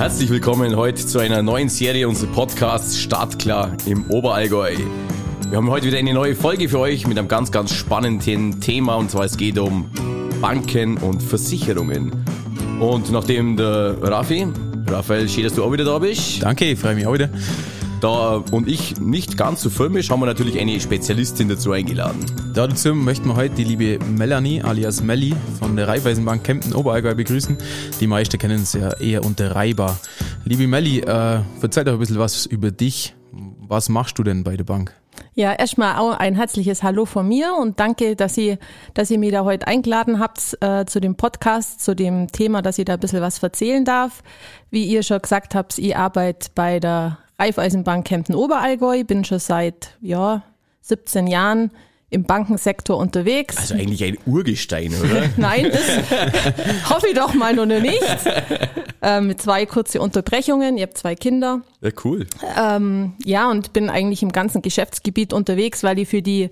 herzlich willkommen heute zu einer neuen Serie unseres Podcasts Startklar im Oberallgäu. Wir haben heute wieder eine neue Folge für euch mit einem ganz, ganz spannenden Thema und zwar es geht um Banken und Versicherungen. Und nachdem der Raffi, Raphael, schön, dass du auch wieder da bist. Danke, ich freue mich auch wieder. Da und ich nicht ganz so filmisch, haben wir natürlich eine Spezialistin dazu eingeladen. Dazu möchten wir heute die liebe Melanie alias Melli von der Raiffeisenbank Kempten Oberallgäu begrüßen. Die meisten kennen es ja eher unter Reiber. Liebe Melli, äh, erzähl doch ein bisschen was über dich. Was machst du denn bei der Bank? Ja, erstmal auch ein herzliches Hallo von mir und danke, dass ihr, dass ihr mich da heute eingeladen habt äh, zu dem Podcast, zu dem Thema, dass ich da ein bisschen was erzählen darf. Wie ihr schon gesagt habt, ich arbeite bei der Raiffeisenbank Kempten Oberallgäu, bin schon seit ja, 17 Jahren im Bankensektor unterwegs. Also eigentlich ein Urgestein, oder? Nein, das hoffe ich doch mal noch nicht. Ähm, mit zwei kurze Unterbrechungen. Ich habe zwei Kinder. Ja, cool. Ähm, ja, und bin eigentlich im ganzen Geschäftsgebiet unterwegs, weil ich für die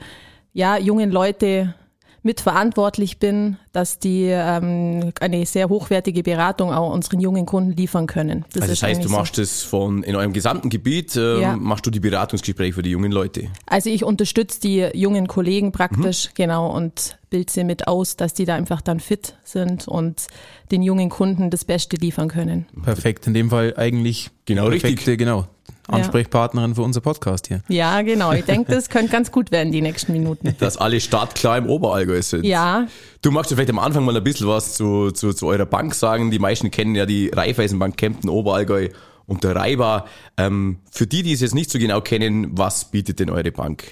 ja, jungen Leute mitverantwortlich bin, dass die ähm, eine sehr hochwertige Beratung auch unseren jungen Kunden liefern können. Das also das heißt, du machst so. das von in eurem gesamten Gebiet, äh, ja. machst du die Beratungsgespräche für die jungen Leute? Also ich unterstütze die jungen Kollegen praktisch, mhm. genau, und bilde sie mit aus, dass die da einfach dann fit sind und den jungen Kunden das Beste liefern können. Perfekt, in dem Fall eigentlich genau perfekte, richtig. Genau, Ansprechpartnerin für unser Podcast hier. Ja, genau. Ich denke, das könnte ganz gut werden, die nächsten Minuten. Dass alle startklar im Oberallgäu sind. Ja. Du magst ja vielleicht am Anfang mal ein bisschen was zu, zu, zu eurer Bank sagen. Die meisten kennen ja die Raiffeisenbank Kempten Oberallgäu und der Reiber. Ähm, für die, die es jetzt nicht so genau kennen, was bietet denn eure Bank?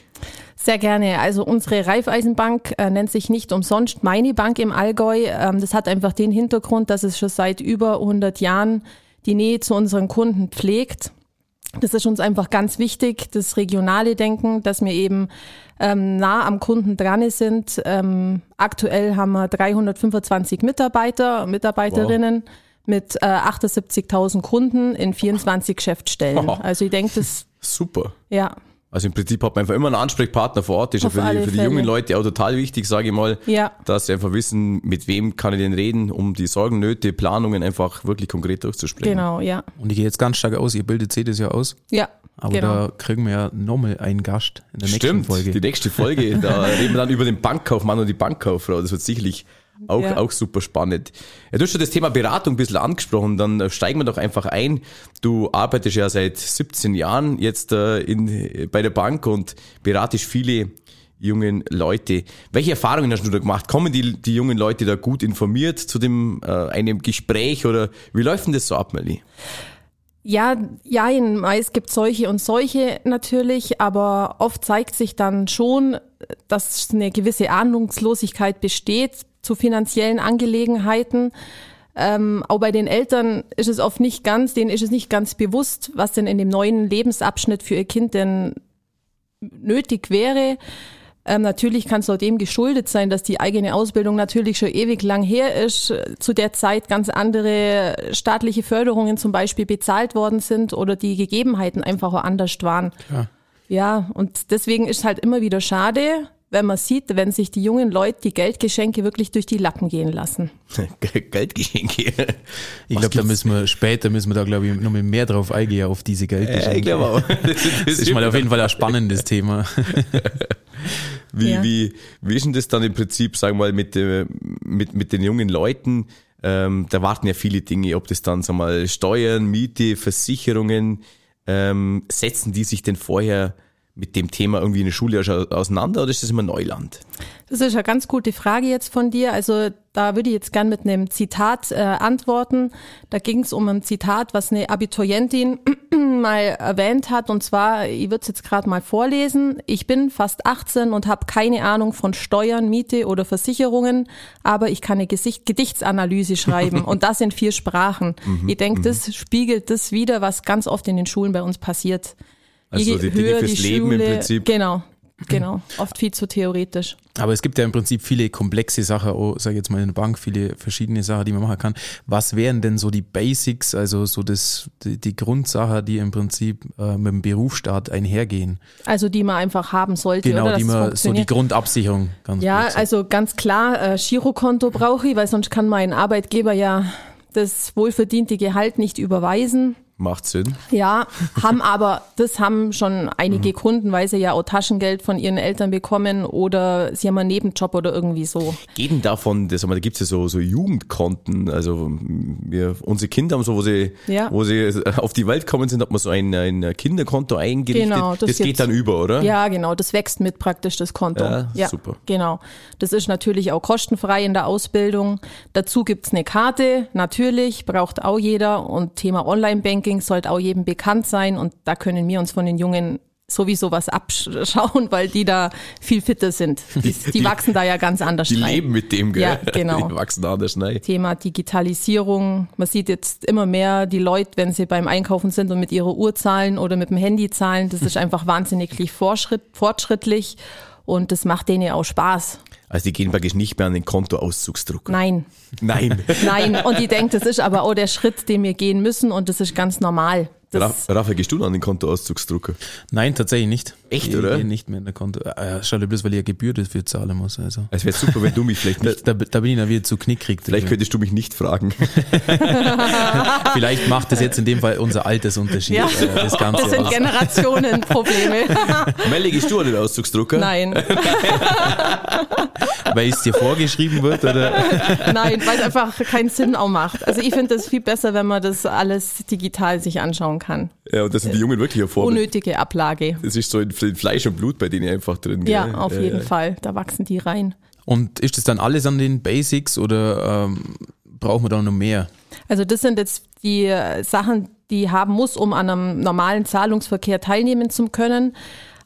Sehr gerne. Also unsere Raiffeisenbank äh, nennt sich nicht umsonst meine Bank im Allgäu. Ähm, das hat einfach den Hintergrund, dass es schon seit über 100 Jahren die Nähe zu unseren Kunden pflegt. Das ist uns einfach ganz wichtig, das regionale Denken, dass wir eben ähm, nah am Kunden dran sind. Ähm, aktuell haben wir 325 Mitarbeiter, Mitarbeiterinnen wow. mit äh, 78.000 Kunden in 24 Geschäftsstellen. Oh. Also ich denke, das super. Ja. Also im Prinzip hat man einfach immer einen Ansprechpartner vor Ort. Das ist ja für, die, für die jungen Leute auch total wichtig, sage ich mal, ja. dass sie einfach wissen, mit wem kann ich denn reden, um die Sorgen, Nöte, Planungen einfach wirklich konkret durchzusprechen. Genau, ja. Und ich gehe jetzt ganz stark aus, ihr bildet sie das ja aus. Ja. Aber genau. da kriegen wir ja nochmal einen Gast in der Stimmt, nächsten Folge. Die nächste Folge, da reden wir dann über den Bankkaufmann und die Bankkauffrau. Das wird sicherlich auch, ja. auch super spannend. Ja, du hast schon das Thema Beratung ein bisschen angesprochen, dann äh, steigen wir doch einfach ein. Du arbeitest ja seit 17 Jahren jetzt äh, in, bei der Bank und beratest viele jungen Leute. Welche Erfahrungen hast du da gemacht? Kommen die, die jungen Leute da gut informiert zu dem äh, einem Gespräch oder wie läuft denn das so ab, Melly? Ja, ja, meist gibt solche und solche natürlich, aber oft zeigt sich dann schon, dass eine gewisse Ahnungslosigkeit besteht zu finanziellen Angelegenheiten. Ähm, auch bei den Eltern ist es oft nicht ganz, denen ist es nicht ganz bewusst, was denn in dem neuen Lebensabschnitt für ihr Kind denn nötig wäre. Ähm, natürlich kann es auch dem geschuldet sein, dass die eigene Ausbildung natürlich schon ewig lang her ist, zu der Zeit ganz andere staatliche Förderungen zum Beispiel bezahlt worden sind oder die Gegebenheiten einfach auch anders waren. Ja, ja und deswegen ist es halt immer wieder schade, wenn man sieht, wenn sich die jungen Leute die Geldgeschenke wirklich durch die Lappen gehen lassen. Geldgeschenke. Ich glaube, da müssen wir später müssen wir da glaube ich noch mehr drauf eingehen auf diese Geldgeschenke. Ja, ich glaube auch. Das, das ist mal auf jeden Fall ein spannendes Thema. Wie, ja. wie, wie ist denn das dann im Prinzip, sagen wir mal, mit, mit, mit den jungen Leuten? Ähm, da warten ja viele Dinge, ob das dann, sagen wir mal, Steuern, Miete, Versicherungen, ähm, setzen die sich denn vorher mit dem Thema irgendwie in der Schule auseinander oder ist das immer Neuland? Das ist eine ganz gute Frage jetzt von dir. Also da würde ich jetzt gern mit einem Zitat äh, antworten. Da ging es um ein Zitat, was eine Abiturientin mal erwähnt hat. Und zwar, ich würde es jetzt gerade mal vorlesen. Ich bin fast 18 und habe keine Ahnung von Steuern, Miete oder Versicherungen, aber ich kann eine Gesicht Gedichtsanalyse schreiben und das in vier Sprachen. Mhm, ich denke, mhm. das spiegelt das wieder, was ganz oft in den Schulen bei uns passiert. Also die Dinge fürs Leben Schule, im Prinzip. Genau, genau. Oft viel zu theoretisch. Aber es gibt ja im Prinzip viele komplexe Sachen, oh, sag ich jetzt mal in der Bank, viele verschiedene Sachen, die man machen kann. Was wären denn so die Basics, also so das, die, die Grundsachen, die im Prinzip äh, mit dem Berufsstaat einhergehen? Also die man einfach haben sollte, genau, oder? die man, so die Grundabsicherung. Ganz ja, also ganz klar, äh, Girokonto brauche ich, weil sonst kann mein Arbeitgeber ja das wohlverdiente Gehalt nicht überweisen. Macht Sinn. Ja, haben aber, das haben schon einige Mhm. Kunden, weil sie ja auch Taschengeld von ihren Eltern bekommen oder sie haben einen Nebenjob oder irgendwie so. Geht denn davon, das, da gibt's ja so, so Jugendkonten, also wir, unsere Kinder haben so, wo sie, Ja. wo sie auf die Welt kommen sind, hat man so ein, ein Kinderkonto eingerichtet. Genau, das, das geht dann über, oder? Ja, genau, das wächst mit praktisch das Konto. Ja, super. Genau. Das ist natürlich auch kostenfrei in der Ausbildung. Dazu gibt's eine Karte, natürlich, braucht auch jeder. Und Thema Online-Banking sollte auch jedem bekannt sein. Und da können wir uns von den Jungen sowieso was abschauen, weil die da viel fitter sind. Die, die, die- wachsen da ja ganz anders Die rein. leben mit dem, gell? Ja, genau. Die wachsen anders, nein. Thema Digitalisierung. Man sieht jetzt immer mehr die Leute, wenn sie beim Einkaufen sind und mit ihrer Uhr zahlen oder mit dem Handy zahlen. Das ist einfach wahnsinnig fortschritt, fortschrittlich und das macht denen auch Spaß. Also die gehen praktisch nicht mehr an den Kontoauszugsdrucker. Nein, Nein. nein. Und ich denke, das ist aber auch der Schritt, den wir gehen müssen und das ist ganz normal. Das, Raphael, gehst du noch an den Kontoauszugsdrucker? Nein, tatsächlich nicht. Echt, ich, oder? Ich, nicht mehr in der Konto. Äh, schau dir bloß, weil ich eine Gebühr dafür zahlen muss. Also. Es wäre super, wenn du mich vielleicht Da, nicht, da, da bin ich dann wieder zu knickrig. vielleicht könntest du mich nicht fragen. Vielleicht macht das jetzt in dem Fall unser Altersunterschied. Ja. Äh, das Ganze das sind. Generationenprobleme. Melli, gehst du an den Auszugsdrucker? Nein, Weil es dir vorgeschrieben wird, oder? nein, weil es einfach keinen Sinn auch macht. Also ich finde das viel besser, wenn man das alles digital sich anschauen kann. Ja, und das sind die Jungen wirklich Vorbild. Unnötige Ablage. Das ist so in Fleisch und Blut bei denen einfach drin. gell? Ja, auf Ja, jeden ja. Fall. Da wachsen die rein. Und ist das dann alles an den Basics oder ähm, brauchen wir da noch mehr? Also das sind jetzt die äh, Sachen, die haben muss, um an einem normalen Zahlungsverkehr teilnehmen zu können.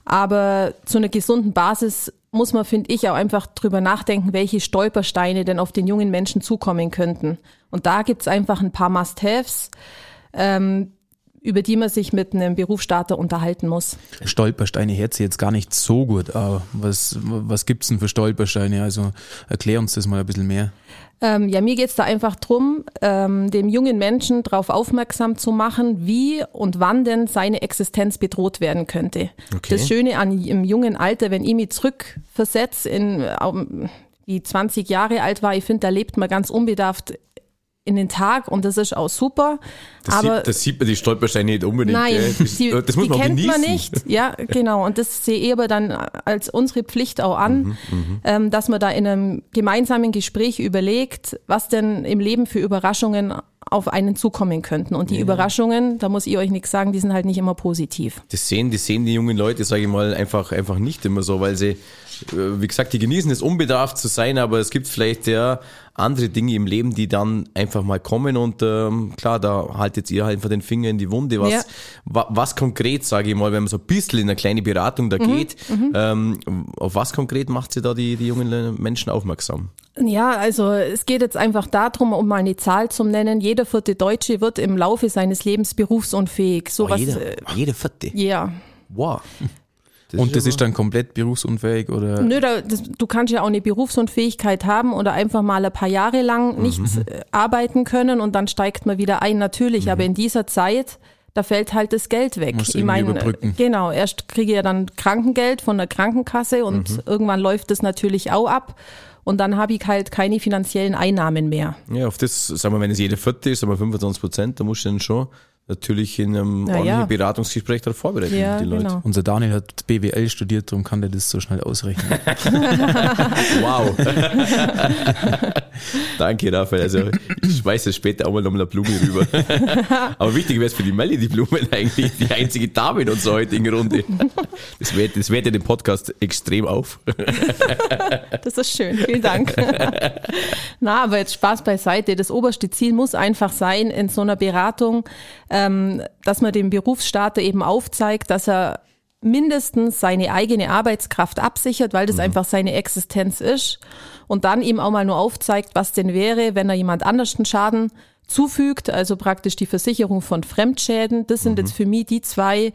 Aber zu einer gesunden Basis muss man, finde ich, auch einfach drüber nachdenken, welche Stolpersteine denn auf den jungen Menschen zukommen könnten. Und da gibt's einfach ein paar Must-Haves, ähm, über die man sich mit einem Berufsstarter unterhalten muss. Stolpersteine hört sich jetzt gar nicht so gut. Aber was, was gibt's denn für Stolpersteine? Also erklär uns das mal ein bisschen mehr. Ähm, ja, mir geht's da einfach drum, ähm, dem jungen Menschen darauf aufmerksam zu machen, wie und wann denn seine Existenz bedroht werden könnte. Okay. Das Schöne an im jungen Alter, wenn ich mich zurückversetze in ähm, die 20 Jahre alt war, ich finde, da lebt man ganz unbedarft in den Tag und das ist auch super. Das, aber sieht, das sieht man die Stolpersteine nicht unbedingt. Nein, gell? das, die, das muss die man kennt genießen. man nicht. Ja, genau. Und das sehe ich aber dann als unsere Pflicht auch an, Mhm, ähm, dass man da in einem gemeinsamen Gespräch überlegt, was denn im Leben für Überraschungen auf einen zukommen könnten. Und die Überraschungen, da muss ich euch nichts sagen, die sind halt nicht immer positiv. Das sehen, das sehen die jungen Leute, sage ich mal, einfach, einfach nicht immer so, weil sie, wie gesagt, die genießen es unbedarft zu sein, aber es gibt vielleicht ja andere Dinge im Leben, die dann einfach mal kommen und ähm, klar, da haltet ihr halt einfach den Finger in die Wunde. Was, Ja. wa, was konkret, sage ich mal, wenn man so ein bisschen in eine kleine Beratung da Mhm, geht, ähm, auf was konkret macht sie da die, die jungen Menschen aufmerksam? Ja, also es geht jetzt einfach darum, um mal eine Zahl zu nennen. Jeder vierte Deutsche wird im Laufe seines Lebens berufsunfähig. So Oh, was, jeder, äh, jede vierte. ja. Wow. Und das aber- ist dann komplett berufsunfähig oder? Nö, da, das, du kannst ja auch eine Berufsunfähigkeit haben oder einfach mal ein paar Jahre lang nicht äh, arbeiten können und dann steigt man wieder ein, natürlich. Aber in dieser Zeit, da fällt halt das Geld weg. Musst ich meine, überbrücken. genau, erst kriege ich ja dann Krankengeld von der Krankenkasse und irgendwann läuft das natürlich auch ab. Und dann habe ich halt keine finanziellen Einnahmen mehr. Ja, auf das, sagen wir, wenn es jede vierte ist, sagen wir 25 Prozent, da musst du dann schon natürlich in einem Na ordentlichen ja. Beratungsgespräch darauf vorbereiten, Ja, die Leute. genau. Unser Daniel hat BWL studiert, darum kann der das so schnell ausrechnen. Wow. Danke, Raphael. Also ich schmeiß das später auch mal noch eine Blume rüber. Aber wichtig wäre es für die Melli, die Blumen eigentlich, die einzige Dame in unserer heutigen Runde. Das wertet, das wertet den Podcast extrem auf. Das ist schön, vielen Dank. Na, aber jetzt Spaß beiseite. Das oberste Ziel muss einfach sein, in so einer Beratung, ähm, dass man dem Berufsstarter eben aufzeigt, dass er mindestens seine eigene Arbeitskraft absichert, weil das einfach seine Existenz ist. Und dann ihm auch mal nur aufzeigt, was denn wäre, wenn er jemand anders einen Schaden zufügt, also praktisch die Versicherung von Fremdschäden. Das sind jetzt für mich die zwei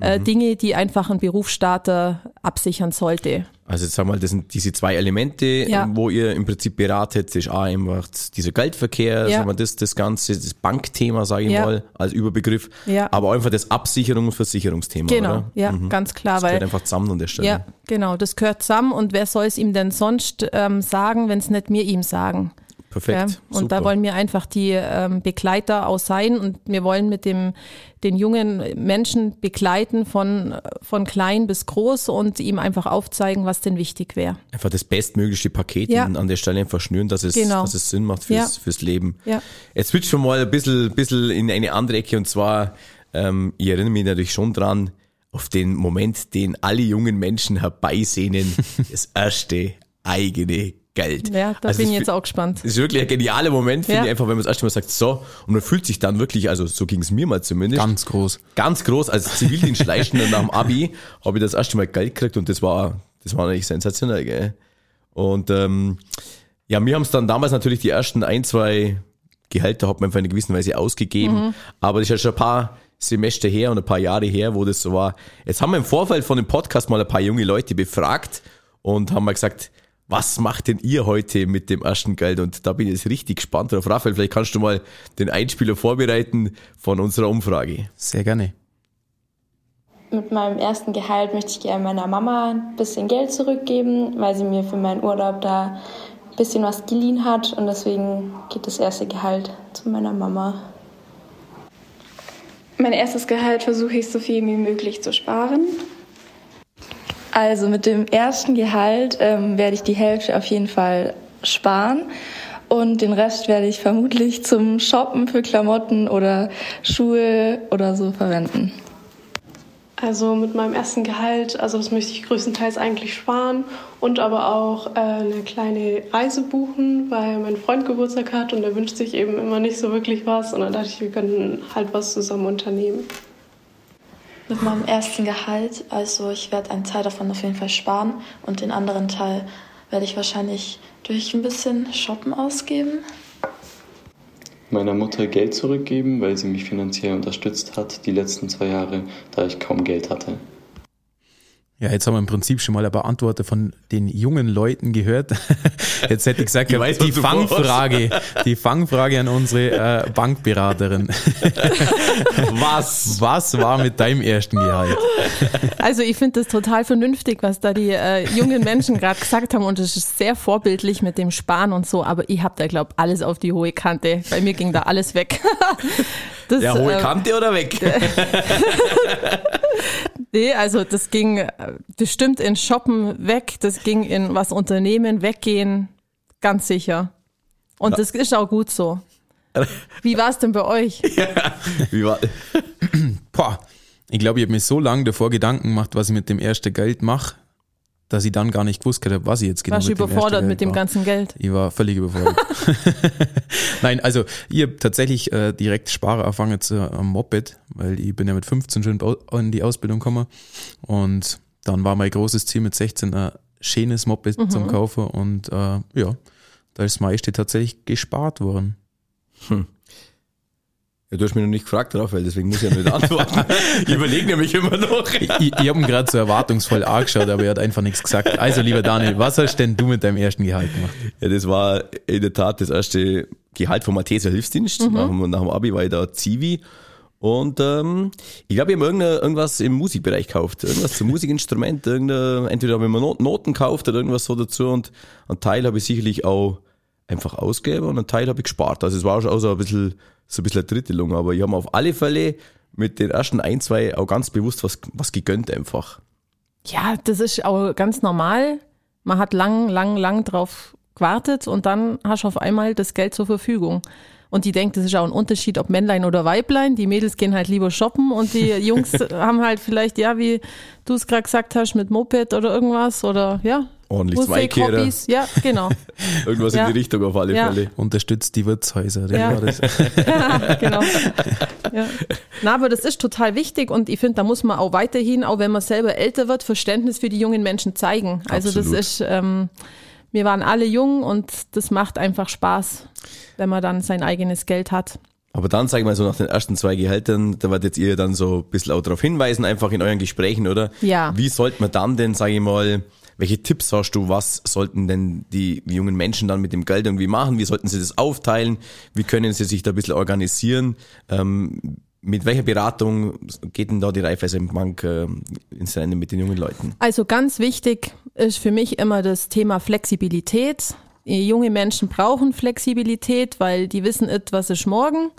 äh, Dinge, die einfach ein Berufsstarter absichern sollte. Also jetzt sagen wir mal, das sind diese zwei Elemente, Ja. wo ihr im Prinzip beratet. Das ist auch einfach dieser Geldverkehr, Ja. sagen wir, das, das Ganze, das Bankthema, sage ich Ja. mal, als Überbegriff. Ja. Aber auch einfach das Absicherung- und Versicherungsthema, Genau, oder? ja, ganz klar, Das gehört weil einfach zusammen an der Stelle. Ja, genau, das gehört zusammen und wer soll es ihm denn sonst ähm, sagen, wenn es nicht mir ihm sagen? Perfekt. Ja, und da wollen wir einfach die ähm, Begleiter auch sein und wir wollen mit dem den jungen Menschen begleiten von von klein bis groß und ihm einfach aufzeigen, was denn wichtig wäre. Einfach das bestmögliche Paket Ja. an der Stelle einfach schnüren, dass es, Genau. dass es Sinn macht fürs, Ja. fürs Leben. Jetzt switchen wir mal ein bisschen, bisschen in eine andere Ecke und zwar, ähm, ich erinnere mich natürlich schon dran, auf den Moment, den alle jungen Menschen herbeisehnen, das erste eigene Geld. Ja, da Also bin ich jetzt auch gespannt. Das ist wirklich ein genialer Moment, finde Ja. ich einfach, wenn man das erste Mal sagt, so, und man fühlt sich dann wirklich, also so ging es mir mal zumindest, Ganz groß. ganz groß als Zivildienstleistender nach dem Abi habe ich das erste Mal Geld gekriegt und das war das war natürlich sensationell, gell? Und ähm, ja, wir haben es dann damals natürlich die ersten ein, zwei Gehälter hat man für eine gewisse Weise ausgegeben, aber das ist ja schon ein paar Semester her und ein paar Jahre her, wo das so war. Jetzt haben wir im Vorfeld von dem Podcast mal ein paar junge Leute befragt und haben mal gesagt, was macht denn ihr heute mit dem ersten Geld? Und da bin ich jetzt richtig gespannt drauf. Raphael, vielleicht kannst du mal den Einspieler vorbereiten von unserer Umfrage. Sehr gerne. Mit meinem ersten Gehalt möchte ich gerne meiner Mama ein bisschen Geld zurückgeben, weil sie mir für meinen Urlaub da ein bisschen was geliehen hat und deswegen geht das erste Gehalt zu meiner Mama. Mein erstes Gehalt versuche ich so viel wie möglich zu sparen. Also mit dem ersten Gehalt ähm, werde ich die Hälfte auf jeden Fall sparen und den Rest werde ich vermutlich zum Shoppen für Klamotten oder Schuhe oder so verwenden. Also mit meinem ersten Gehalt, also das möchte ich größtenteils eigentlich sparen und aber auch äh, eine kleine Reise buchen, weil mein Freund Geburtstag hat und er wünscht sich eben immer nicht so wirklich was und dann dachte ich, wir könnten halt was zusammen unternehmen. Mit meinem ersten Gehalt, also ich werde einen Teil davon auf jeden Fall sparen und den anderen Teil werde ich wahrscheinlich durch ein bisschen Shoppen ausgeben. meiner Mutter Geld zurückgeben, weil sie mich finanziell unterstützt hat die letzten zwei Jahre, da ich kaum Geld hatte. Ja, jetzt haben wir im Prinzip schon mal ein paar Antworten von den jungen Leuten gehört. Jetzt hätte ich gesagt, Ich weiß, die Fangfrage, die Fangfrage an unsere äh, Bankberaterin. Was? Was war mit deinem ersten Gehalt? Also ich finde das total vernünftig, was da die äh, jungen Menschen gerade gesagt haben und es ist sehr vorbildlich mit dem Sparen und so, aber ich habe da glaub alles auf die hohe Kante. Bei mir ging da alles weg. Das, Ja, hohe äh, Kante oder weg? Nee, also das ging äh, bestimmt in Shoppen weg, das ging in was Unternehmen weggehen, ganz sicher. Und das ist auch gut so. Wie war es denn bei euch? Wie war, Boah, ich glaube, ich habe mir so lange davor Gedanken gemacht, was ich mit dem ersten Geld mache, dass ich dann gar nicht gewusst hätte, was ich jetzt genau Warst du mit dem überfordert Geld mit dem ganzen Geld? Ich war völlig überfordert. Nein, also ich habe tatsächlich äh, direkt Sparer angefangen jetzt äh, am Moped, weil ich bin ja mit 15 schon in die Ausbildung gekommen und dann war mein großes Ziel mit 16 ein schönes Moped Mhm. zum Kaufen und äh, ja, da ist das meiste tatsächlich gespart worden. Ja, du hast mich noch nicht gefragt, Raphael, deswegen muss ich ja nicht antworten. ich überlege nämlich immer noch. Ich, ich habe ihn gerade so erwartungsvoll angeschaut, aber er hat einfach nichts gesagt. Also lieber Daniel, was hast denn du mit deinem ersten Gehalt gemacht? Ja, das war in der Tat das erste Gehalt vom Malteser Hilfsdienst. Nach, dem, nach dem Abi war ich da Zivi. Und ähm, ich glaube, ich habe irgendein- irgendwas im Musikbereich gekauft. Irgendwas zum Musikinstrument. Irgendeine, entweder habe ich mir Not- Noten gekauft oder irgendwas so dazu. Und einen Teil habe ich sicherlich auch einfach ausgegeben und einen Teil habe ich gespart. Also es war auch so ein bisschen, so ein bisschen eine Drittelung. Aber ich habe mir auf alle Fälle mit den ersten ein, zwei auch ganz bewusst was, was gegönnt einfach. Ja, das ist auch ganz normal. Man hat lang, lang, lang drauf gewartet und dann hast du auf einmal das Geld zur Verfügung. Und die denkt, das ist auch ein Unterschied, ob Männlein oder Weiblein. Die Mädels gehen halt lieber shoppen und die Jungs haben halt vielleicht, ja, wie du es gerade gesagt hast, mit Moped oder irgendwas oder ja. Ordentlich Zweikehrer. Hobbys, ja, genau. Irgendwas Ja. in die Richtung auf alle Ja. Fälle. Unterstützt die Wirtshäuser. Ja. war das. Ja, genau. Ja. Na, aber das ist total wichtig und ich finde, da muss man auch weiterhin, auch wenn man selber älter wird, Verständnis für die jungen Menschen zeigen. Also Absolut. das ist, ähm, wir waren alle jung und das macht einfach Spaß, wenn man dann sein eigenes Geld hat. Aber dann, sag ich mal, so nach den ersten zwei Gehältern, da werdet ihr dann so ein bisschen auch darauf hinweisen, einfach in euren Gesprächen, oder? Ja. Wie sollte man dann denn, sag ich mal, welche Tipps hast du, was sollten denn die jungen Menschen dann mit dem Geld irgendwie machen? Wie sollten sie das aufteilen? Wie können sie sich da ein bisschen organisieren? Ähm, mit welcher Beratung geht denn da die Raiffeisenbank äh, ins Rennen mit den jungen Leuten? Also ganz wichtig ist für mich immer das Thema Flexibilität. junge Menschen brauchen Flexibilität, weil die wissen etwas ist morgen.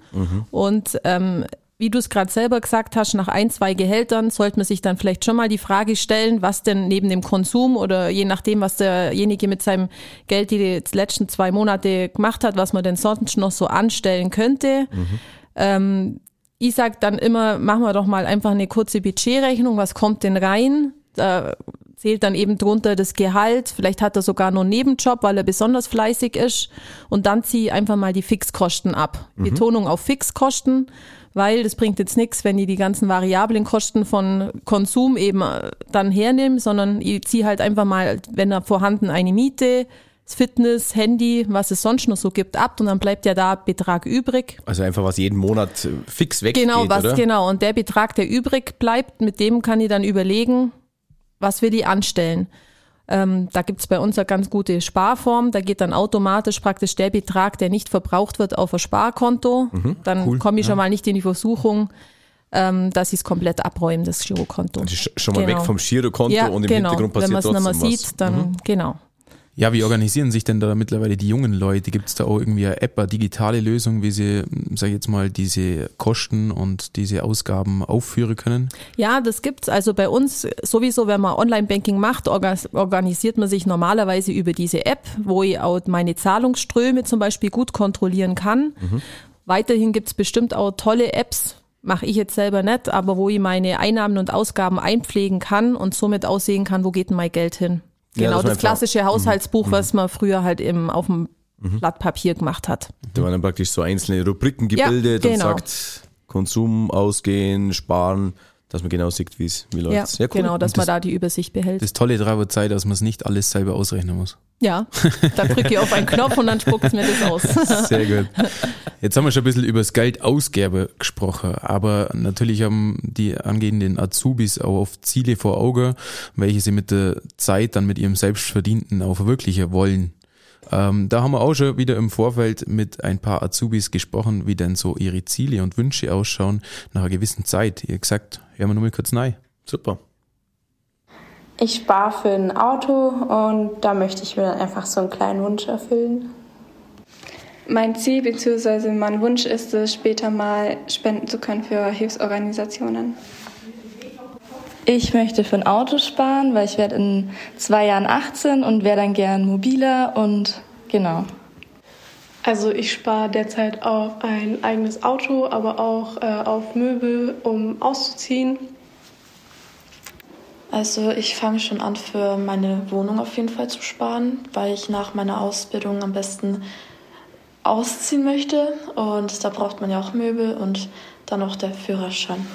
Und ähm, wie du es gerade selber gesagt hast, nach ein, zwei Gehältern sollte man sich dann vielleicht schon mal die Frage stellen, was denn neben dem Konsum oder je nachdem, was derjenige mit seinem Geld die letzten zwei Monate gemacht hat, was man denn sonst noch so anstellen könnte. Ähm, ich sag dann immer, machen wir doch mal einfach eine kurze Budgetrechnung, was kommt denn rein? Da zählt dann eben drunter das Gehalt, vielleicht hat er sogar noch einen Nebenjob, weil er besonders fleißig ist und dann ziehe einfach mal die Fixkosten ab. Betonung auf Fixkosten, weil das bringt jetzt nichts, wenn ich die ganzen variablen Kosten von Konsum eben äh, dann hernehme, sondern ich ziehe halt einfach mal, wenn er vorhanden eine Miete, Fitness, Handy, was es sonst noch so gibt, ab und dann bleibt ja da Betrag übrig. Also einfach was jeden Monat äh, fix weggeht, Genau, was oder? genau. Und der Betrag, der übrig bleibt, mit dem kann ich dann überlegen, was will ich anstellen. Ähm, da gibt's bei uns eine ganz gute Sparform. Da geht dann automatisch praktisch der Betrag, der nicht verbraucht wird, auf ein Sparkonto. Mhm, dann komme ich schon mal nicht in die Versuchung, ähm, dass ich es komplett abräume, das Girokonto. Das ist schon mal Genau. weg vom Girokonto ja, und im genau. Hintergrund Wenn passiert man es nicht mehr sieht, dann genau. Ja, wie organisieren sich denn da mittlerweile die jungen Leute? Gibt es da auch irgendwie eine App, eine digitale Lösung, wie sie, sag ich jetzt mal, diese Kosten und diese Ausgaben aufführen können? Ja, das gibt's. Also bei uns sowieso, wenn man Online-Banking macht, orga- organisiert man sich normalerweise über diese App, wo ich auch meine Zahlungsströme zum Beispiel gut kontrollieren kann. Weiterhin gibt's bestimmt auch tolle Apps, mache ich jetzt selber nicht, aber wo ich meine Einnahmen und Ausgaben einpflegen kann und somit aussehen kann, wo geht denn mein Geld hin. Ja, Genau, man das einfach- klassische Haushaltsbuch, was man früher halt im, auf dem Blatt Papier gemacht hat. Da werden dann praktisch so einzelne Rubriken Ja, gebildet und genau. sagt Konsum, Ausgehen, Sparen, dass man genau sieht, wie es wie Ja, läuft's. Ja, cool. genau, dass Und man das- da die Übersicht behält. Das Tolle daran wird sein, dass man es nicht alles selber ausrechnen muss. ja, da drücke ich auf einen Knopf und dann spuckt mir das aus. Sehr gut. Jetzt haben wir schon ein bisschen über das Geld ausgeben gesprochen, aber natürlich haben die angehenden Azubis auch oft Ziele vor Augen, welche sie mit der Zeit dann mit ihrem Selbstverdienten auch verwirklichen wollen. Ähm, da haben wir auch schon wieder im Vorfeld mit ein paar Azubis gesprochen, wie denn so ihre Ziele und Wünsche ausschauen nach einer gewissen Zeit. Ihr gesagt, hören wir nur mal kurz rein. Super. Ich spare für ein Auto und da möchte ich mir dann einfach so einen kleinen Wunsch erfüllen. Mein Ziel bzw. mein Wunsch ist es, später mal spenden zu können für Hilfsorganisationen. Ich möchte für ein Auto sparen, weil ich werde in zwei Jahren 18 und wäre dann gern mobiler und genau. Also ich spare derzeit auf ein eigenes Auto, aber auch äh, auf Möbel, um auszuziehen. Also ich fange schon an, für meine Wohnung auf jeden Fall zu sparen, weil ich nach meiner Ausbildung am besten ausziehen möchte. Und da braucht man ja auch Möbel und dann auch der Führerschein.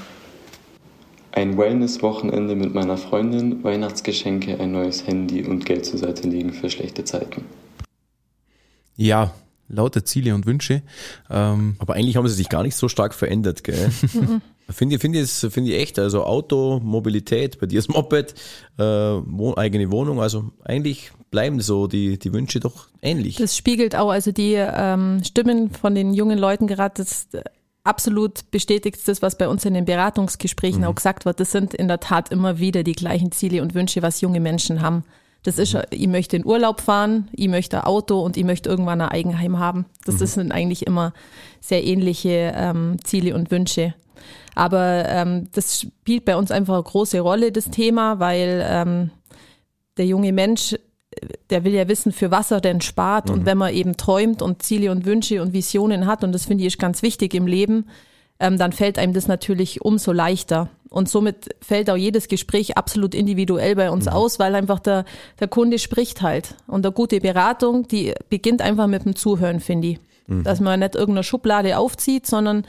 Ein Wellness-Wochenende mit meiner Freundin, Weihnachtsgeschenke, ein neues Handy und Geld zur Seite legen für schlechte Zeiten. Ja, lauter Ziele und Wünsche. Ähm, Aber eigentlich haben sie sich gar nicht so stark verändert, gell? Finde ich, finde ich, es- finde ich echt, also Auto, Mobilität, bei dir ist Moped, äh, Wohn eigene Wohnung, also eigentlich bleiben so die, die Wünsche doch ähnlich. Das spiegelt auch, also die ähm, Stimmen von den jungen Leuten gerade, das absolut bestätigt das, was bei uns in den Beratungsgesprächen auch gesagt wird. Das sind in der Tat immer wieder die gleichen Ziele und Wünsche, was junge Menschen haben. Das ist, äh, ich möchte in Urlaub fahren, ich möchte ein Auto und ich möchte irgendwann ein Eigenheim haben. Das, das sind eigentlich immer sehr ähnliche ähm, Ziele und Wünsche. Aber ähm, das spielt bei uns einfach eine große Rolle, das Thema, weil ähm, der junge Mensch, der will ja wissen, für was er denn spart. Und wenn man eben träumt und Ziele und Wünsche und Visionen hat, und das finde ich ganz wichtig im Leben, ähm, dann fällt einem das natürlich umso leichter. Und somit fällt auch jedes Gespräch absolut individuell bei uns aus, weil einfach der, der Kunde spricht halt. Und eine gute Beratung, die beginnt einfach mit dem Zuhören, finde ich. Dass man nicht irgendeine Schublade aufzieht, sondern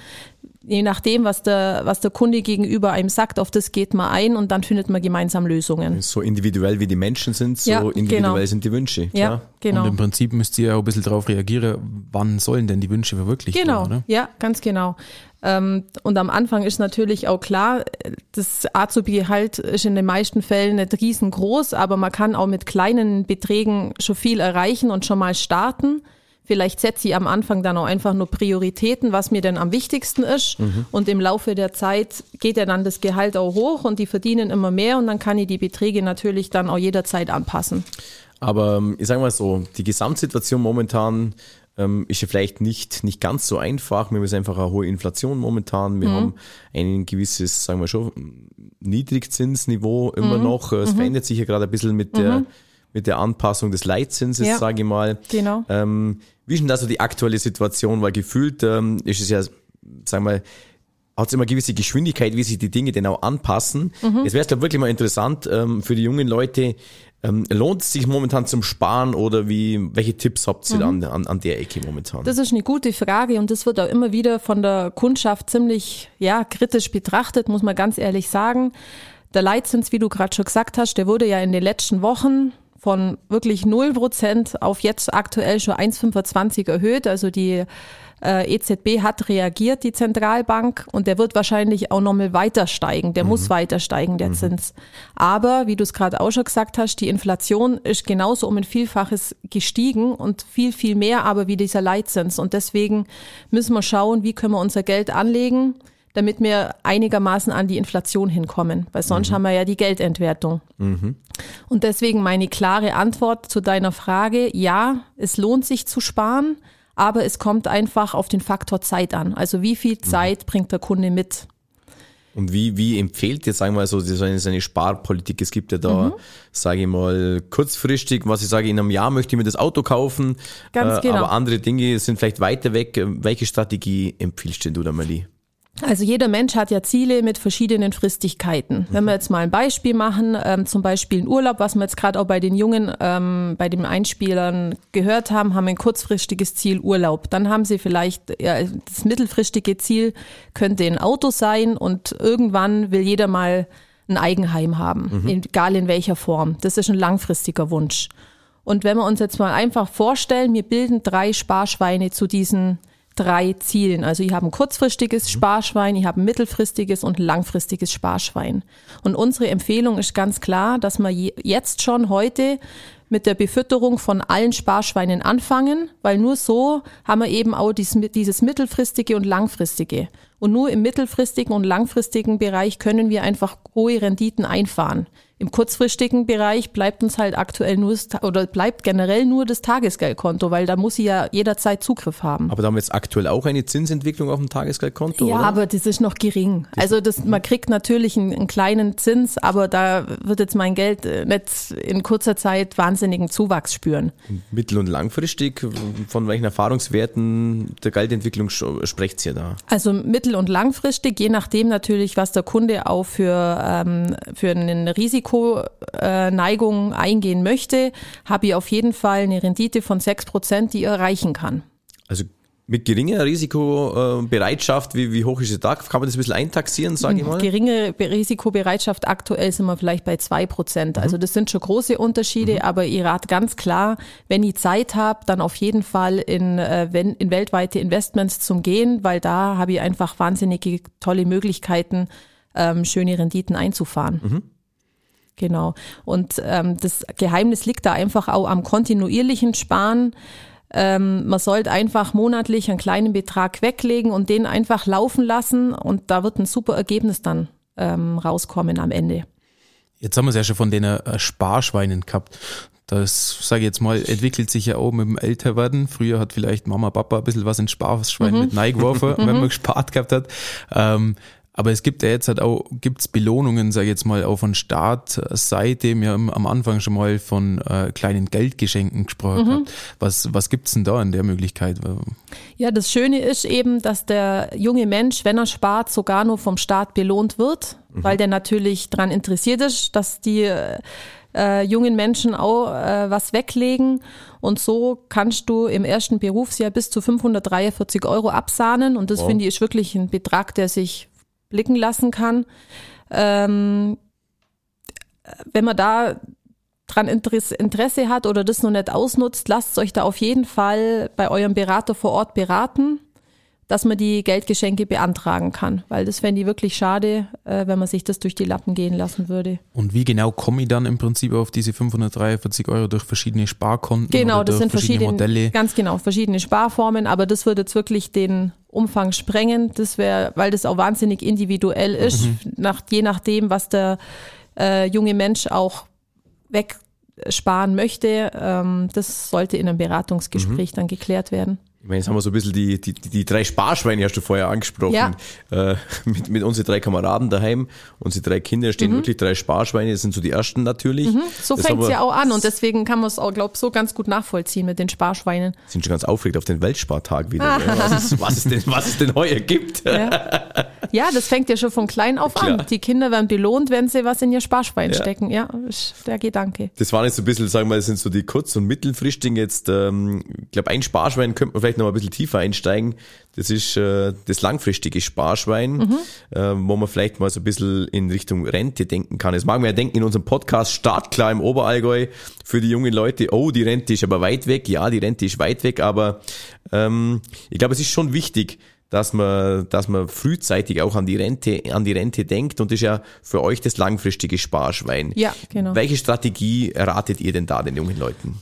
je nachdem, was der, was der Kunde gegenüber einem sagt, auf das geht man ein und dann findet man gemeinsam Lösungen. So individuell wie die Menschen sind, so Ja, individuell genau. sind die Wünsche. Ja, Klar. genau. Und im Prinzip müsst ihr ja auch ein bisschen darauf reagieren, wann sollen denn die Wünsche verwirklicht Genau, werden, oder? ja, ganz genau. Ähm, und am Anfang ist natürlich auch klar, das Azubi-Gehalt ist in den meisten Fällen nicht riesengroß, aber man kann auch mit kleinen Beträgen schon viel erreichen und schon mal starten. Vielleicht setze ich am Anfang dann auch einfach nur Prioritäten, was mir denn am wichtigsten ist. Und im Laufe der Zeit geht ja dann das Gehalt auch hoch und die verdienen immer mehr und dann kann ich die Beträge natürlich dann auch jederzeit anpassen. Aber ähm, ich sage mal so, die Gesamtsituation momentan ähm, ist ja vielleicht nicht, nicht ganz so einfach. Wir haben jetzt einfach eine hohe Inflation momentan. Wir mhm. haben ein gewisses, sagen wir schon, Niedrigzinsniveau immer mhm. noch. Es mhm. verändert sich ja gerade ein bisschen mit der mhm. Mit der Anpassung des Leitzinses, ja. sage ich mal. Genau. Ähm, wie ist denn da so die aktuelle Situation? Weil gefühlt ähm, ist es ja, sagen wir mal, hat es immer gewisse Geschwindigkeit, wie sich die Dinge denn auch anpassen. Mhm. Jetzt wäre es, glaube wirklich mal interessant ähm, für die jungen Leute, ähm, lohnt es sich momentan zum Sparen oder wie, welche Tipps habt ihr mhm. an, an der Ecke momentan? Das ist eine gute Frage und das wird auch immer wieder von der Kundschaft ziemlich ja, kritisch betrachtet, muss man ganz ehrlich sagen. Der Leitzins, wie du gerade schon gesagt hast, der wurde ja in den letzten Wochen von wirklich 0% auf jetzt aktuell schon 1,25 erhöht. Also die äh, EZB hat reagiert, die Zentralbank, und der wird wahrscheinlich auch nochmal weiter steigen. Der mhm. muss weiter steigen, der mhm. Zins. Aber, wie du es gerade auch schon gesagt hast, die Inflation ist genauso um ein Vielfaches gestiegen und viel, viel mehr aber wie dieser Leitzins. Und deswegen müssen wir schauen, wie können wir unser Geld anlegen, damit wir einigermaßen an die Inflation hinkommen, weil sonst mhm. haben wir ja die Geldentwertung. Mhm. Und deswegen meine klare Antwort zu deiner Frage, ja, es lohnt sich zu sparen, aber es kommt einfach auf den Faktor Zeit an. Also wie viel mhm. Zeit mhm. bringt der Kunde mit? Und wie, wie empfiehlt jetzt, sagen wir mal so, seine, seine Sparpolitik? Es gibt ja da, mhm. sage ich mal, kurzfristig, was ich sage, in einem Jahr möchte ich mir das Auto kaufen. Ganz äh, genau. Aber andere Dinge sind vielleicht weiter weg. Welche Strategie empfiehlst du da, Mali? Also jeder Mensch hat ja Ziele mit verschiedenen Fristigkeiten. Wenn wir jetzt mal ein Beispiel machen, ähm, zum Beispiel ein Urlaub, was wir jetzt gerade auch bei den Jungen, ähm, bei den Einspielern gehört haben, haben ein kurzfristiges Ziel Urlaub. Dann haben sie vielleicht, ja, das mittelfristige Ziel könnte ein Auto sein und irgendwann will jeder mal ein Eigenheim haben, mhm. egal in welcher Form. Das ist ein langfristiger Wunsch. Und wenn wir uns jetzt mal einfach vorstellen, wir bilden drei Sparschweine zu diesen drei Zielen. Also ich habe ein kurzfristiges mhm. Sparschwein, ich habe ein mittelfristiges und langfristiges Sparschwein. Und unsere Empfehlung ist ganz klar, dass wir jetzt schon heute mit der Befütterung von allen Sparschweinen anfangen, weil nur so haben wir eben auch dieses mittelfristige und langfristige. Und nur im mittelfristigen und langfristigen Bereich können wir einfach hohe Renditen einfahren. Im kurzfristigen Bereich bleibt uns halt aktuell nur oder bleibt generell nur das Tagesgeldkonto, weil da muss sie ja jederzeit Zugriff haben. Aber da haben wir jetzt aktuell auch eine Zinsentwicklung auf dem Tagesgeldkonto, Ja, oder? aber das ist noch gering. Also das, man kriegt natürlich einen, einen, kleinen Zins, aber da wird jetzt mein Geld äh, nicht in kurzer Zeit wahnsinnigen Zuwachs spüren. Mittel- und langfristig, von welchen Erfahrungswerten der Geldentwicklung spricht ihr da? Also mittel- und langfristig, je nachdem natürlich, was der Kunde auch für, ähm, für ein Risiko Risikoneigung eingehen möchte, habe ich auf jeden Fall eine Rendite von 6 Prozent, die ich erreichen kann. Also mit geringer Risikobereitschaft, wie, wie hoch ist sie da? Kann man das ein bisschen eintaxieren, sage ich mal? Geringe Risikobereitschaft aktuell sind wir vielleicht bei zwei Prozent. Also mhm. das sind schon große Unterschiede, mhm. aber ich rate ganz klar, wenn ich Zeit habe, dann auf jeden Fall in, äh, in weltweite Investments zum Gehen, weil da habe ich einfach wahnsinnige tolle Möglichkeiten, ähm, schöne Renditen einzufahren. Mhm. Genau. Und ähm, das Geheimnis liegt da einfach auch am kontinuierlichen Sparen. Ähm, man sollte einfach monatlich einen kleinen Betrag weglegen und den einfach laufen lassen und da wird ein super Ergebnis dann ähm, rauskommen am Ende. Jetzt haben wir es ja schon von den äh, Sparschweinen gehabt. Das, sage ich jetzt mal, entwickelt sich ja auch mit dem Älterwerden. Früher hat vielleicht Mama, Papa ein bisschen was ins Sparschwein mhm. mit reingeworfen, wenn man mhm. gespart gehabt hat. Ähm, aber es gibt ja jetzt halt auch, gibt's Belohnungen, sag ich jetzt mal, auch von Startseite. Wir haben am Anfang schon mal von äh, kleinen Geldgeschenken gesprochen. Mhm. Was, was gibt's denn da in der Möglichkeit? Ja, das Schöne ist eben, dass der junge Mensch, wenn er spart, sogar nur vom Staat belohnt wird, mhm. weil der natürlich daran interessiert ist, dass die äh, jungen Menschen auch äh, was weglegen. Und so kannst du im ersten Berufsjahr bis zu 543 Euro absahnen. Und das wow. finde ich ist wirklich ein Betrag, der sich blicken lassen kann. Ähm, wenn man da dran Interesse hat oder das noch nicht ausnutzt, lasst euch da auf jeden Fall bei eurem Berater vor Ort beraten dass man die Geldgeschenke beantragen kann, weil das fände ich wirklich schade, äh, wenn man sich das durch die Lappen gehen lassen würde. Und wie genau komme ich dann im Prinzip auf diese 543 Euro durch verschiedene Sparkonten? Genau, das sind verschiedene, Modelle? Ganz genau, verschiedene Sparformen, aber das würde jetzt wirklich den Umfang sprengen. Das wäre, weil das auch wahnsinnig individuell ist, mhm. nach, je nachdem, was der äh, junge Mensch auch weg sparen möchte, ähm, das sollte in einem Beratungsgespräch mhm. dann geklärt werden. Ich meine, jetzt haben wir so ein bisschen die, die, die drei Sparschweine, hast du vorher angesprochen. Ja. Äh, mit, mit unseren drei Kameraden daheim, unsere drei Kinder stehen mhm. wirklich drei Sparschweine, das sind so die ersten natürlich. Mhm. So fängt es ja auch an und deswegen kann man es auch, glaube ich, so ganz gut nachvollziehen mit den Sparschweinen. Sind schon ganz aufgeregt auf den Weltspartag wieder, ne? was, es, was, es denn, was es denn heuer gibt. Ja. ja, das fängt ja schon von klein auf Klar. an. Die Kinder werden belohnt, wenn sie was in ihr Sparschwein ja. stecken. Ja, ist der Gedanke. Das waren jetzt so ein bisschen, sagen wir mal, das sind so die kurz- und mittelfristigen jetzt. Ähm, ich glaube, ein Sparschwein könnte man vielleicht vielleicht noch ein bisschen tiefer einsteigen. Das ist äh, das langfristige Sparschwein, mhm. äh, wo man vielleicht mal so ein bisschen in Richtung Rente denken kann. Das mag man ja denken in unserem Podcast Startklar im Oberallgäu für die jungen Leute, oh, die Rente ist aber weit weg. Ja, die Rente ist weit weg, aber ähm, ich glaube, es ist schon wichtig, dass man, dass man frühzeitig auch an die Rente, an die Rente denkt und das ist ja für euch das langfristige Sparschwein. Ja, genau. Welche Strategie erratet ihr denn da den jungen Leuten?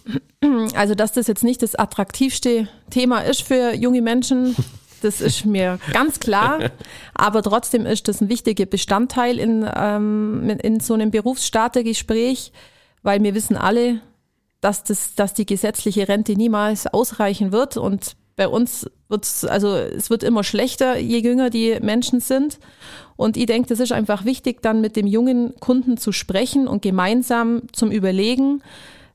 Also, dass das jetzt nicht das attraktivste Thema ist für junge Menschen, das ist mir ganz klar. Aber trotzdem ist das ein wichtiger Bestandteil in, ähm, in so einem Berufsstartergespräch, weil wir wissen alle, dass, das, dass die gesetzliche Rente niemals ausreichen wird und bei uns wird es, also es wird immer schlechter, je jünger die Menschen sind. Und ich denke, das ist einfach wichtig, dann mit dem jungen Kunden zu sprechen und gemeinsam zum Überlegen,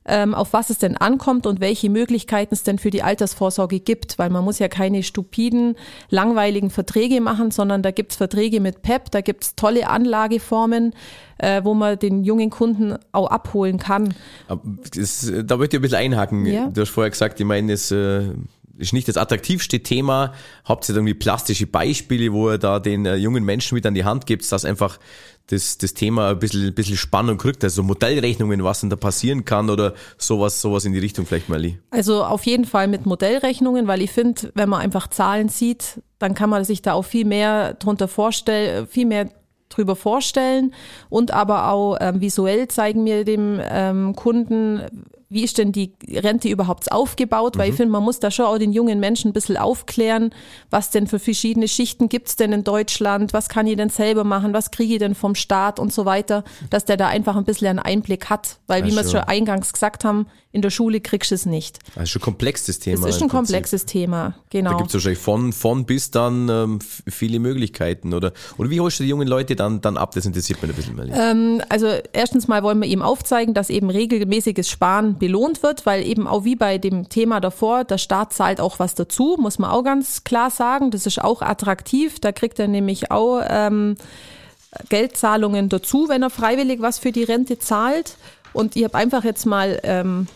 ähm, auf was es denn ankommt und welche Möglichkeiten es denn für die Altersvorsorge gibt, weil man muss ja keine stupiden, langweiligen Verträge machen, sondern da gibt es Verträge mit PEP, da gibt es tolle Anlageformen, äh, wo man den jungen Kunden auch abholen kann. Das, da möchte ich ein bisschen einhaken. Ja. Du hast vorher gesagt, ich meine, es äh, ist nicht das attraktivste Thema. Ihr irgendwie plastische Beispiele, wo ihr da den äh, jungen Menschen mit an die Hand gibt, dass einfach das, das Thema ein bisschen, ein bisschen Spannung kriegt, also Modellrechnungen, was denn da passieren kann oder sowas, sowas in die Richtung vielleicht, Mali? Also auf jeden Fall mit Modellrechnungen, weil ich finde, wenn man einfach Zahlen sieht, dann kann man sich da auch viel mehr drunter vorstellen, viel mehr drüber vorstellen und aber auch ähm, visuell zeigen mir dem ähm, Kunden, wie ist denn die Rente überhaupt aufgebaut? Weil mhm. ich finde, man muss da schon auch den jungen Menschen ein bisschen aufklären, was denn für verschiedene Schichten gibt's denn in Deutschland, was kann ich denn selber machen, was kriege ich denn vom Staat und so weiter, dass der da einfach ein bisschen einen Einblick hat. Weil, wie wir es schon eingangs gesagt haben, in der Schule kriegst du es nicht. Das ist schon ein komplexes Thema. Das ist ein komplexes Thema, genau. Da gibt es wahrscheinlich von, von bis dann ähm, viele Möglichkeiten. Oder, oder wie holst du die jungen Leute dann, dann ab? Das interessiert mich ein bisschen mehr. Ähm, also erstens mal wollen wir ihm aufzeigen, dass eben regelmäßiges Sparen belohnt wird, weil eben auch wie bei dem Thema davor, der Staat zahlt auch was dazu, muss man auch ganz klar sagen. Das ist auch attraktiv. Da kriegt er nämlich auch ähm, Geldzahlungen dazu, wenn er freiwillig was für die Rente zahlt. Und ich habe einfach jetzt mal ähm,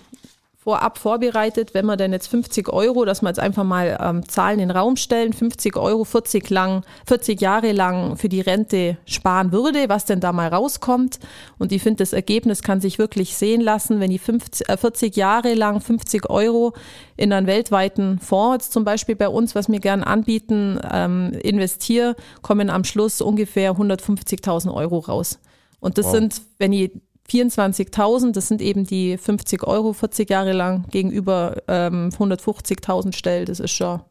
vorab vorbereitet, wenn man denn jetzt 50 Euro, dass wir jetzt einfach mal ähm, Zahlen in den Raum stellen, 50 Euro 40, lang, 40 Jahre lang für die Rente sparen würde, was denn da mal rauskommt. Und ich finde, das Ergebnis kann sich wirklich sehen lassen, wenn ich 50, äh, 40 Jahre lang 50 Euro in einen weltweiten Fonds, zum Beispiel bei uns, was wir gern anbieten, ähm, investiere, kommen am Schluss ungefähr 150.000 Euro raus. Und das wow. sind, wenn ich 24.000, das sind eben die 50 Euro 40 Jahre lang gegenüber ähm, 150.000 Stell. Das ist schon.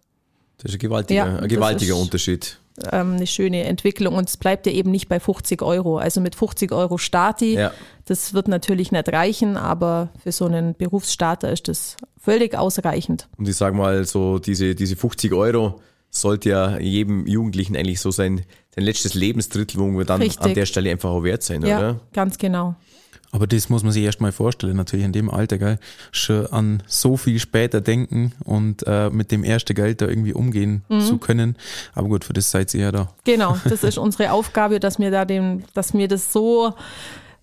Das ist ein gewaltiger, ja, ein gewaltiger Unterschied. Ähm, eine schöne Entwicklung und es bleibt ja eben nicht bei 50 Euro. Also mit 50 Euro Stati, ja. das wird natürlich nicht reichen, aber für so einen Berufsstarter ist das völlig ausreichend. Und ich sage mal, so diese, diese 50 Euro sollte ja jedem Jugendlichen eigentlich so sein, sein letztes Lebensdrittel, wo wir dann Richtig. an der Stelle einfach auch wert sein, ja, oder? Ganz genau. Aber das muss man sich erst mal vorstellen, natürlich in dem Alter, gell, schon an so viel später denken und äh, mit dem ersten Geld da irgendwie umgehen mhm. zu können. Aber gut, für das seid ihr ja da. Genau, das ist unsere Aufgabe, dass wir da dem, dass wir das so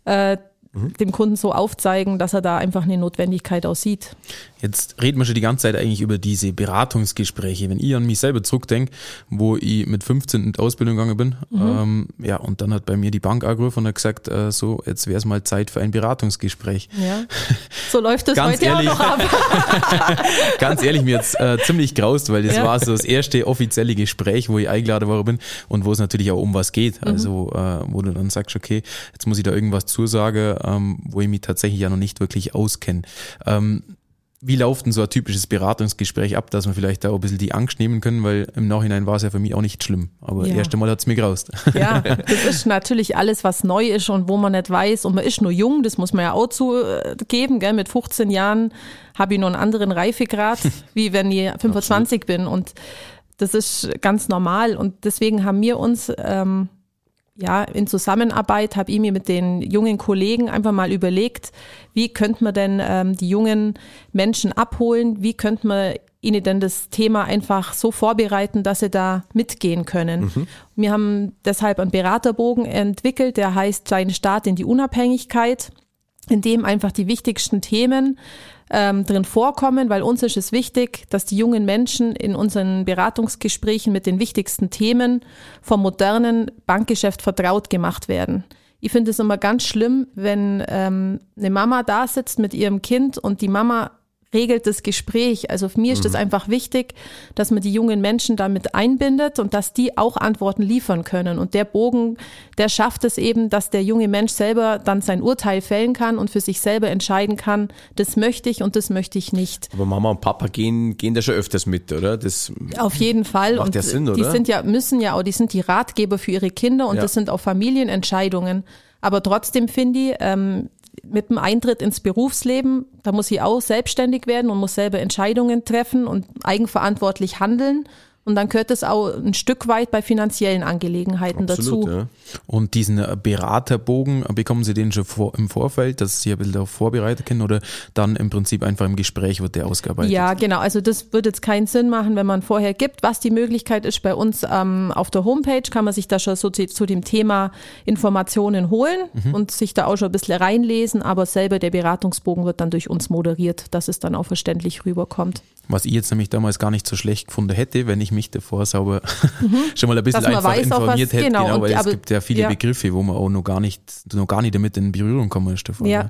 äh, mhm. dem Kunden so aufzeigen, dass er da einfach eine Notwendigkeit aussieht. Jetzt reden wir schon die ganze Zeit eigentlich über diese Beratungsgespräche. Wenn ich an mich selber zurückdenke, wo ich mit 15 in die Ausbildung gegangen bin, mhm. ähm, ja, und dann hat bei mir die Bank angerufen und hat gesagt, äh, so, jetzt wäre es mal Zeit für ein Beratungsgespräch. Ja. So läuft es heute ehrlich, auch noch ab. ganz ehrlich, mir jetzt äh, ziemlich graust, weil das ja. war so das erste offizielle Gespräch, wo ich eingeladen worden bin und wo es natürlich auch um was geht. Mhm. Also, äh, wo du dann sagst, okay, jetzt muss ich da irgendwas zusagen, ähm, wo ich mich tatsächlich ja noch nicht wirklich auskenne. Ähm, wie läuft denn so ein typisches Beratungsgespräch ab, dass wir vielleicht da auch ein bisschen die Angst nehmen können, weil im Nachhinein war es ja für mich auch nicht schlimm. Aber ja. erst einmal hat's mir graust. Ja, das ist natürlich alles, was neu ist und wo man nicht weiß. Und man ist nur jung, das muss man ja auch zugeben. Gell? Mit 15 Jahren habe ich noch einen anderen Reifegrad, wie wenn ich 25 bin. Und das ist ganz normal. Und deswegen haben wir uns ähm, ja, in Zusammenarbeit habe ich mir mit den jungen Kollegen einfach mal überlegt, wie könnte man denn ähm, die jungen Menschen abholen, wie könnte man ihnen denn das Thema einfach so vorbereiten, dass sie da mitgehen können. Mhm. Wir haben deshalb einen Beraterbogen entwickelt, der heißt Sein Start in die Unabhängigkeit, in dem einfach die wichtigsten Themen ähm, drin vorkommen, weil uns ist es wichtig, dass die jungen Menschen in unseren Beratungsgesprächen mit den wichtigsten Themen vom modernen Bankgeschäft vertraut gemacht werden. Ich finde es immer ganz schlimm, wenn ähm, eine Mama da sitzt mit ihrem Kind und die Mama regelt das Gespräch. Also für mir ist es mhm. einfach wichtig, dass man die jungen Menschen damit einbindet und dass die auch Antworten liefern können. Und der Bogen, der schafft es eben, dass der junge Mensch selber dann sein Urteil fällen kann und für sich selber entscheiden kann, das möchte ich und das möchte ich nicht. Aber Mama und Papa gehen, gehen da schon öfters mit, oder? Das Auf jeden Fall. Macht und ja Sinn, oder? Die sind ja, müssen ja auch, die sind die Ratgeber für ihre Kinder und ja. das sind auch Familienentscheidungen. Aber trotzdem finde ich, ähm, mit dem Eintritt ins Berufsleben, da muss sie auch selbstständig werden und muss selber Entscheidungen treffen und eigenverantwortlich handeln. Und dann gehört es auch ein Stück weit bei finanziellen Angelegenheiten Absolut, dazu. Ja. Und diesen äh, Beraterbogen, äh, bekommen Sie den schon vor, im Vorfeld, dass Sie ein bisschen darauf vorbereitet können oder dann im Prinzip einfach im Gespräch wird der ausgearbeitet? Ja, genau. Also das würde jetzt keinen Sinn machen, wenn man vorher gibt, was die Möglichkeit ist. Bei uns ähm, auf der Homepage kann man sich da schon so zu, zu dem Thema Informationen holen mhm. und sich da auch schon ein bisschen reinlesen, aber selber der Beratungsbogen wird dann durch uns moderiert, dass es dann auch verständlich rüberkommt. Was ich jetzt nämlich damals gar nicht so schlecht gefunden hätte, wenn ich mich davor sauber mhm. schon mal ein bisschen einfach weiß, informiert was, hätte, genau, genau weil es gibt ja viele ja. Begriffe, wo man auch noch gar nicht, noch gar nicht damit in Berührung kommen ist davor. Ja.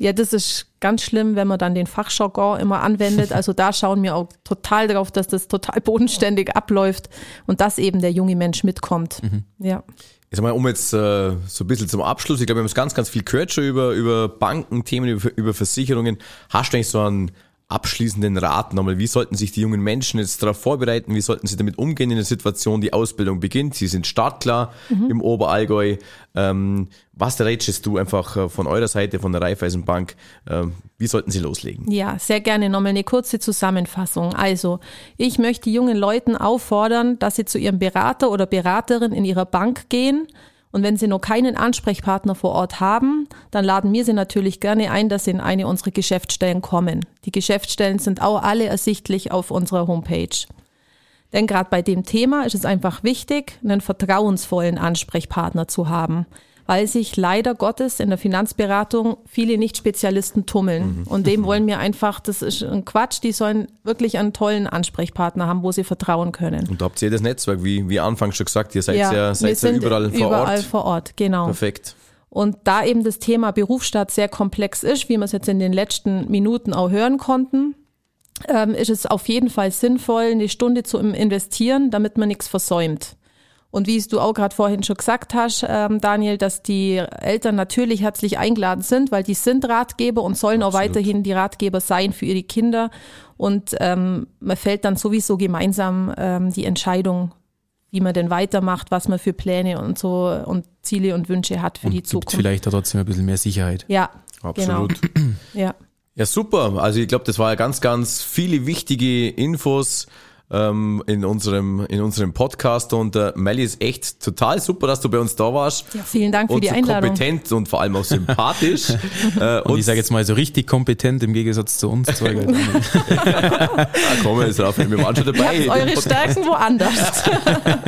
Ja, das ist ganz schlimm, wenn man dann den Fachjargon immer anwendet. Also da schauen wir auch total drauf, dass das total bodenständig abläuft und dass eben der junge Mensch mitkommt. Mhm. Ja. Jetzt mal, um jetzt äh, so ein bisschen zum Abschluss, ich glaube, wir haben jetzt ganz, ganz viel gehört schon über, über Banken, Themen, über, über Versicherungen. Hast du eigentlich so einen abschließenden Rat nochmal. Wie sollten sich die jungen Menschen jetzt darauf vorbereiten? Wie sollten sie damit umgehen in der Situation, die Ausbildung beginnt? Sie sind startklar mhm. im Oberallgäu. Ähm, was rätst du einfach äh, von eurer Seite, von der Raiffeisenbank? Ähm, wie sollten sie loslegen? Ja, sehr gerne nochmal eine kurze Zusammenfassung. Also, ich möchte jungen Leuten auffordern, dass sie zu ihrem Berater oder Beraterin in ihrer Bank gehen und wenn Sie noch keinen Ansprechpartner vor Ort haben, dann laden wir Sie natürlich gerne ein, dass Sie in eine unserer Geschäftsstellen kommen. Die Geschäftsstellen sind auch alle ersichtlich auf unserer Homepage. Denn gerade bei dem Thema ist es einfach wichtig, einen vertrauensvollen Ansprechpartner zu haben weil sich leider Gottes in der Finanzberatung viele Nicht-Spezialisten tummeln. Mhm. Und dem wollen wir einfach, das ist ein Quatsch, die sollen wirklich einen tollen Ansprechpartner haben, wo sie vertrauen können. Und da habt ihr das Netzwerk, wie, wie anfangs schon gesagt, ihr seid ja, ja, seid ja überall vor überall Ort. vor Ort, genau. Perfekt. Und da eben das Thema Berufsstaat sehr komplex ist, wie wir es jetzt in den letzten Minuten auch hören konnten, ähm, ist es auf jeden Fall sinnvoll, eine Stunde zu investieren, damit man nichts versäumt. Und wie du auch gerade vorhin schon gesagt hast, ähm, Daniel, dass die Eltern natürlich herzlich eingeladen sind, weil die sind Ratgeber und sollen Absolut. auch weiterhin die Ratgeber sein für ihre Kinder. Und ähm, man fällt dann sowieso gemeinsam ähm, die Entscheidung, wie man denn weitermacht, was man für Pläne und so und Ziele und Wünsche hat für und die Zukunft. Vielleicht trotzdem ein bisschen mehr Sicherheit. Ja, Absolut. Genau. Ja. Ja, super. Also ich glaube, das war ja ganz, ganz viele wichtige Infos ähm, in unserem in unserem Podcast und äh, Melly ist echt total super, dass du bei uns da warst. Ja, vielen Dank für und die so Einladung. kompetent und vor allem auch sympathisch. äh, und, und, ich sage jetzt mal so richtig kompetent im Gegensatz zu uns zwei. ja, kommen wir jetzt drauf, wir waren schon dabei. Eure Stärken woanders.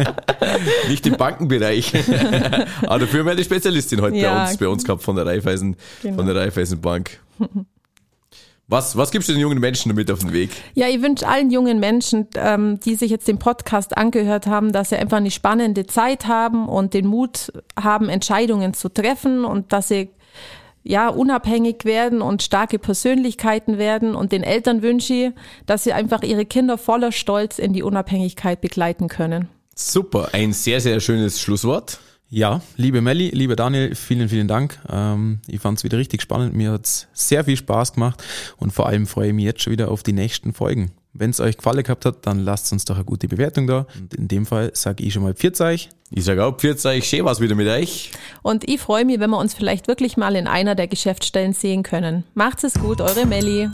Nicht im Bankenbereich. Aber dafür haben wir eine Spezialistin heute ja, bei uns, bei uns gehabt von der Raiffeisen, genau. von der Raiffeisenbank. Was, was gibst du den jungen Menschen damit auf den Weg? Ja, ich wünsche allen jungen Menschen, ähm, die sich jetzt den Podcast angehört haben, dass sie einfach eine spannende Zeit haben und den Mut haben, Entscheidungen zu treffen und dass sie ja, unabhängig werden und starke Persönlichkeiten werden. Und den Eltern wünsche ich, dass sie einfach ihre Kinder voller Stolz in die Unabhängigkeit begleiten können. Super, ein sehr, sehr schönes Schlusswort. Ja, liebe Melli, lieber Daniel, vielen, vielen Dank. Ähm, ich fand es wieder richtig spannend. Mir hat's sehr viel Spaß gemacht und vor allem freue ich mich jetzt schon wieder auf die nächsten Folgen. Wenn es euch gefallen gehabt hat, dann lasst uns doch eine gute Bewertung da. Und in dem Fall sage ich schon mal Pfirzeich. Ich sage auch Pfirzeich, schön was wieder mit euch. Und ich freue mich, wenn wir uns vielleicht wirklich mal in einer der Geschäftsstellen sehen können. Macht's es gut, eure Melli.